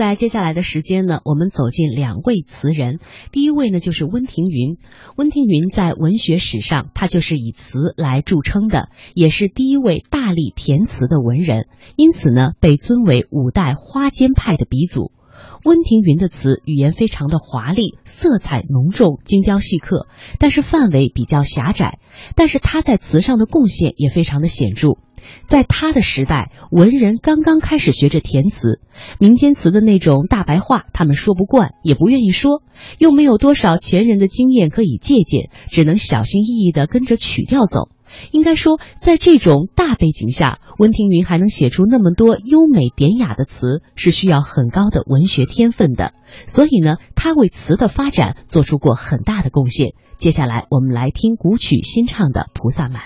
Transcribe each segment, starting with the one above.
在接下来的时间呢，我们走进两位词人。第一位呢，就是温庭筠。温庭筠在文学史上，他就是以词来著称的，也是第一位大力填词的文人，因此呢，被尊为五代花间派的鼻祖。温庭筠的词语言非常的华丽，色彩浓重，精雕细刻，但是范围比较狭窄。但是他在词上的贡献也非常的显著。在他的时代，文人刚刚开始学着填词，民间词的那种大白话，他们说不惯，也不愿意说，又没有多少前人的经验可以借鉴，只能小心翼翼地跟着曲调走。应该说，在这种大背景下，温庭筠还能写出那么多优美典雅的词，是需要很高的文学天分的。所以呢，他为词的发展做出过很大的贡献。接下来，我们来听古曲新唱的《菩萨蛮》。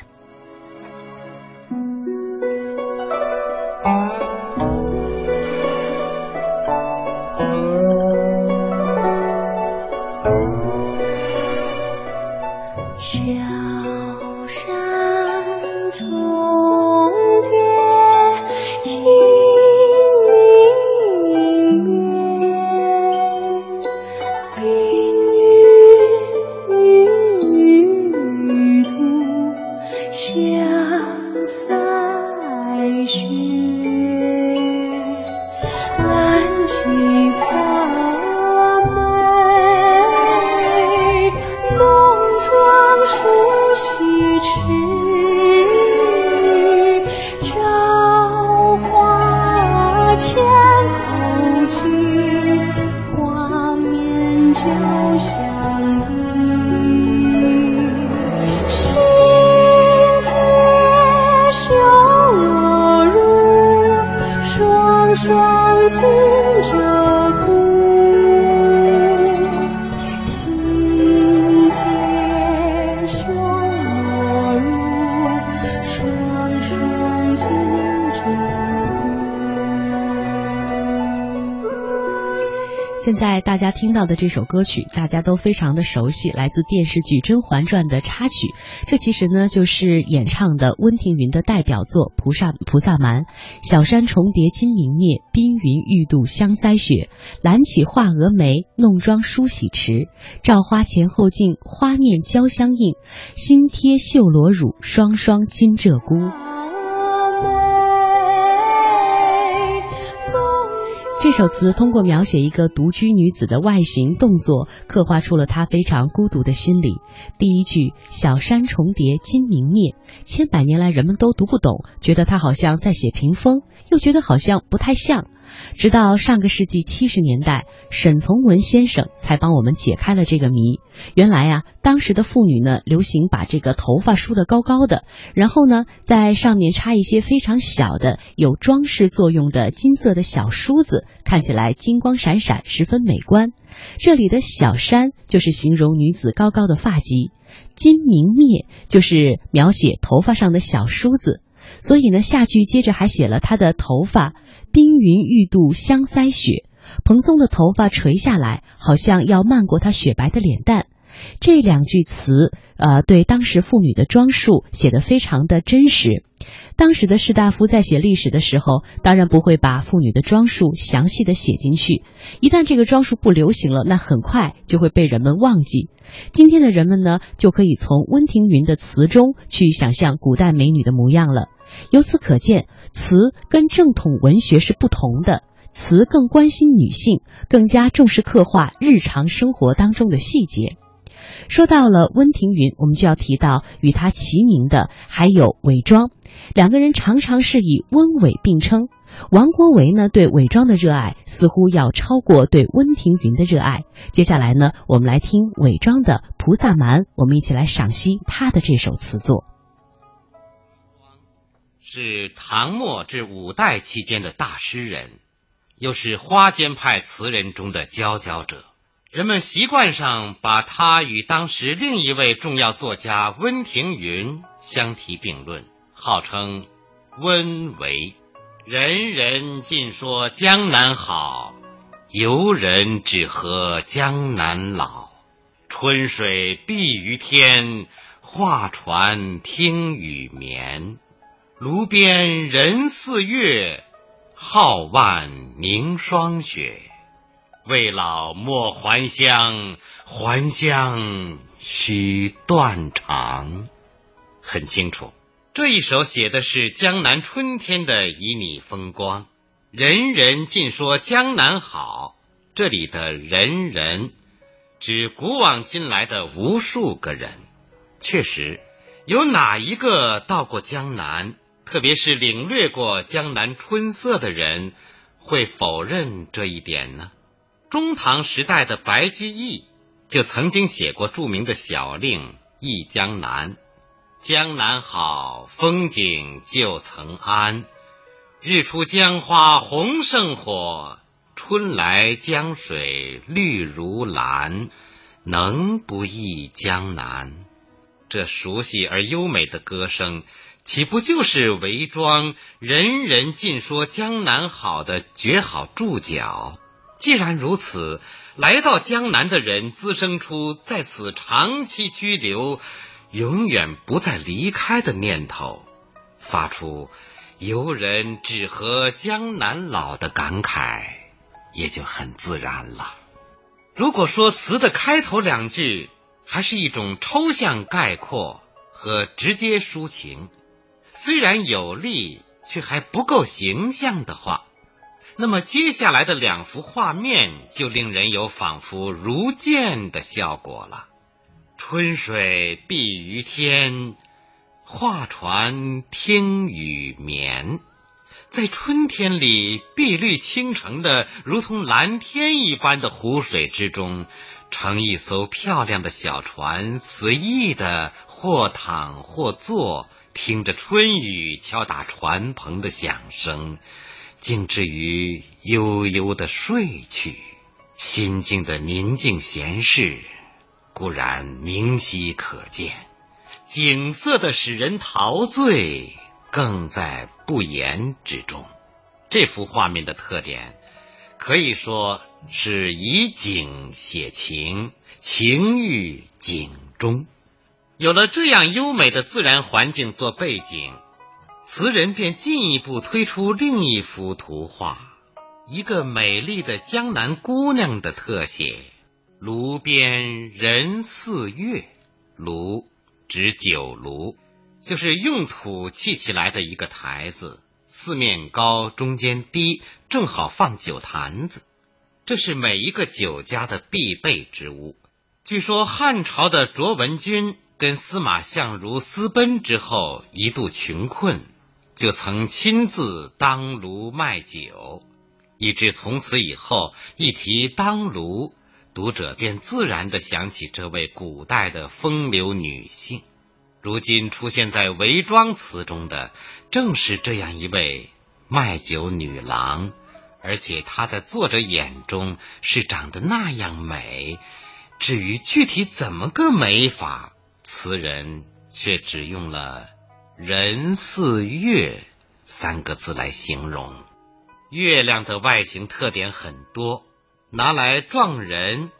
现在大家听到的这首歌曲，大家都非常的熟悉，来自电视剧《甄嬛传》的插曲。这其实呢，就是演唱的温庭筠的代表作《菩萨菩萨蛮》。小山重叠金明灭，冰云欲度香腮雪。揽起画蛾眉，弄妆梳洗迟。照花前后镜，花面交相映。新贴绣罗襦，双双金鹧鸪。这首词通过描写一个独居女子的外形动作，刻画出了她非常孤独的心理。第一句“小山重叠金明灭”，千百年来人们都读不懂，觉得她好像在写屏风，又觉得好像不太像。直到上个世纪七十年代，沈从文先生才帮我们解开了这个谜。原来呀，当时的妇女呢，流行把这个头发梳得高高的，然后呢，在上面插一些非常小的、有装饰作用的金色的小梳子，看起来金光闪闪，十分美观。这里的小山就是形容女子高高的发髻，金明灭就是描写头发上的小梳子。所以呢，下句接着还写了她的头发。冰云玉度香腮雪，蓬松的头发垂下来，好像要漫过她雪白的脸蛋。这两句词，呃，对当时妇女的装束写得非常的真实。当时的士大夫在写历史的时候，当然不会把妇女的装束详细的写进去。一旦这个装束不流行了，那很快就会被人们忘记。今天的人们呢，就可以从温庭筠的词中去想象古代美女的模样了。由此可见，词跟正统文学是不同的。词更关心女性，更加重视刻画日常生活当中的细节。说到了温庭筠，我们就要提到与他齐名的还有韦庄，两个人常常是以温韦并称。王国维呢，对韦庄的热爱似乎要超过对温庭筠的热爱。接下来呢，我们来听韦庄的《菩萨蛮》，我们一起来赏析他的这首词作。是唐末至五代期间的大诗人，又是花间派词人中的佼佼者。人们习惯上把他与当时另一位重要作家温庭筠相提并论，号称温为。人人尽说江南好，游人只合江南老。春水碧于天，画船听雨眠。炉边人似月，皓腕凝霜雪。未老莫还乡，还乡须断肠。很清楚，这一首写的是江南春天的旖旎风光。人人尽说江南好，这里的人人指古往今来的无数个人。确实，有哪一个到过江南，特别是领略过江南春色的人，会否认这一点呢？中唐时代的白居易就曾经写过著名的小令《忆江南》：“江南好，风景旧曾谙。日出江花红胜火，春来江水绿如蓝。能不忆江南？”这熟悉而优美的歌声，岂不就是韦庄“人人尽说江南好”的绝好注脚？既然如此，来到江南的人滋生出在此长期居留、永远不再离开的念头，发出“游人只合江南老”的感慨，也就很自然了。如果说词的开头两句还是一种抽象概括和直接抒情，虽然有力，却还不够形象的话。那么接下来的两幅画面就令人有仿佛如见的效果了。春水碧于天，画船听雨眠。在春天里，碧绿倾城的如同蓝天一般的湖水之中，乘一艘漂亮的小船，随意的或躺或坐，听着春雨敲打船篷的响声。竟至于悠悠的睡去，心境的宁静闲适固然明晰可见，景色的使人陶醉更在不言之中。这幅画面的特点可以说是以景写情，情寓景中。有了这样优美的自然环境做背景。词人便进一步推出另一幅图画，一个美丽的江南姑娘的特写。炉边人似月，炉指酒炉，就是用土砌起来的一个台子，四面高，中间低，正好放酒坛子。这是每一个酒家的必备之物。据说汉朝的卓文君跟司马相如私奔之后，一度穷困。就曾亲自当炉卖酒，以致从此以后一提当炉，读者便自然的想起这位古代的风流女性。如今出现在韦庄词中的，正是这样一位卖酒女郎，而且她在作者眼中是长得那样美。至于具体怎么个美法，词人却只用了。人似月三个字来形容，月亮的外形特点很多，拿来状人，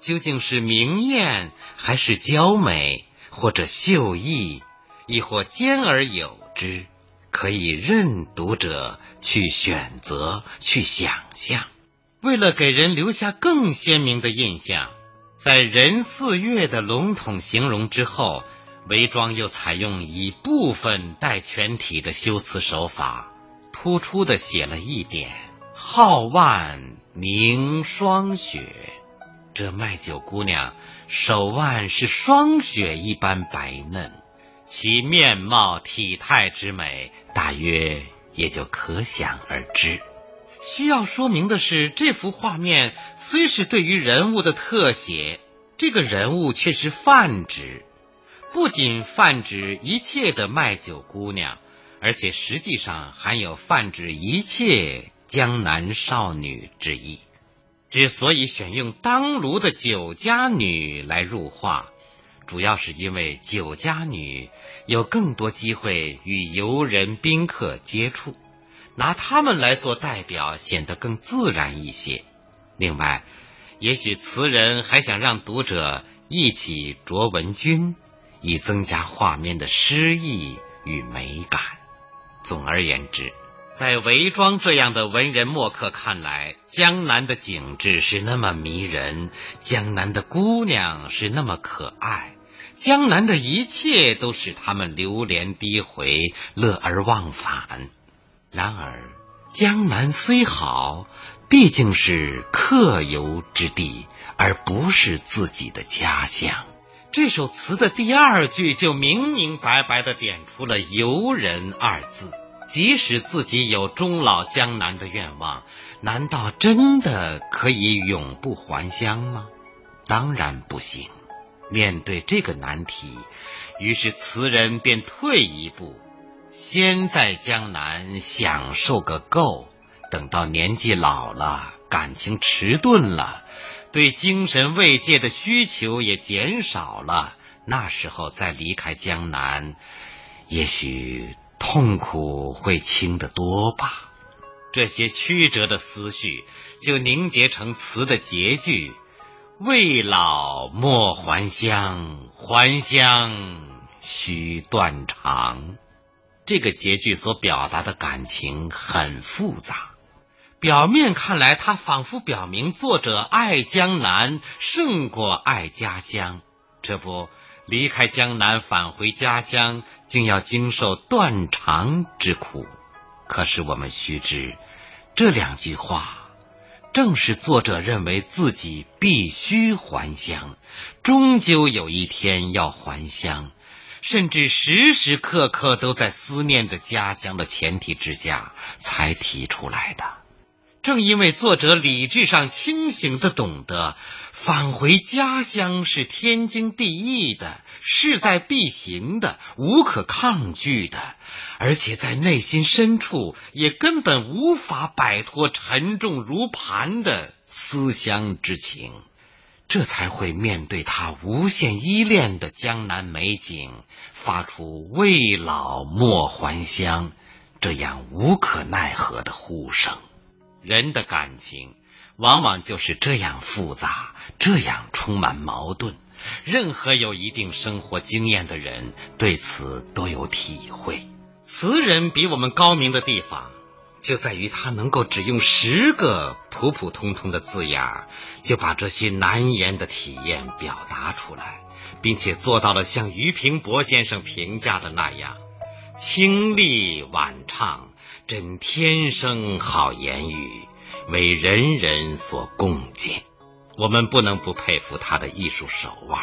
究竟是明艳还是娇美，或者秀逸，亦或兼而有之，可以任读者去选择去想象。为了给人留下更鲜明的印象，在人似月的笼统形容之后。韦庄又采用以部分代全体的修辞手法，突出的写了一点“皓腕凝霜雪”。这卖酒姑娘手腕是霜雪一般白嫩，其面貌体态之美，大约也就可想而知。需要说明的是，这幅画面虽是对于人物的特写，这个人物却是泛指。不仅泛指一切的卖酒姑娘，而且实际上含有泛指一切江南少女之意。之所以选用当炉的酒家女来入画，主要是因为酒家女有更多机会与游人宾客接触，拿他们来做代表显得更自然一些。另外，也许词人还想让读者一起卓文君。以增加画面的诗意与美感。总而言之，在韦庄这样的文人墨客看来，江南的景致是那么迷人，江南的姑娘是那么可爱，江南的一切都使他们流连低回，乐而忘返。然而，江南虽好，毕竟是客游之地，而不是自己的家乡。这首词的第二句就明明白白的点出了“游人”二字。即使自己有终老江南的愿望，难道真的可以永不还乡吗？当然不行。面对这个难题，于是词人便退一步，先在江南享受个够，等到年纪老了，感情迟钝了，对精神慰藉的需求也减少了，那时候再离开江南，也许。痛苦会轻得多吧？这些曲折的思绪就凝结成词的结句：“未老莫还乡，还乡须断肠。”这个结句所表达的感情很复杂。表面看来，它仿佛表明作者爱江南胜过爱家乡。这不。离开江南返回家乡，竟要经受断肠之苦。可是我们须知，这两句话正是作者认为自己必须还乡，终究有一天要还乡，甚至时时刻刻都在思念着家乡的前提之下才提出来的。正因为作者理智上清醒的懂得。返回家乡是天经地义的，势在必行的，无可抗拒的，而且在内心深处也根本无法摆脱沉重如磐的思乡之情，这才会面对他无限依恋的江南美景，发出“未老莫还乡”这样无可奈何的呼声。人的感情。往往就是这样复杂，这样充满矛盾。任何有一定生活经验的人对此都有体会。词人比我们高明的地方，就在于他能够只用十个普普通通的字眼，就把这些难言的体验表达出来，并且做到了像俞平伯先生评价的那样：清丽婉畅，真天生好言语。为人人所共见，我们不能不佩服他的艺术手腕。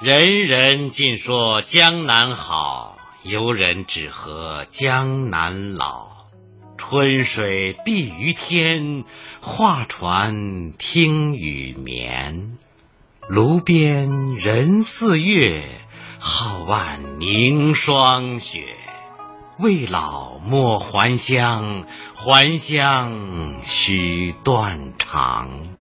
人人尽说江南好，游人只合江南老。春水碧于天，画船听雨眠。炉边人似月，皓腕凝霜雪。未老莫还乡，还乡须断肠。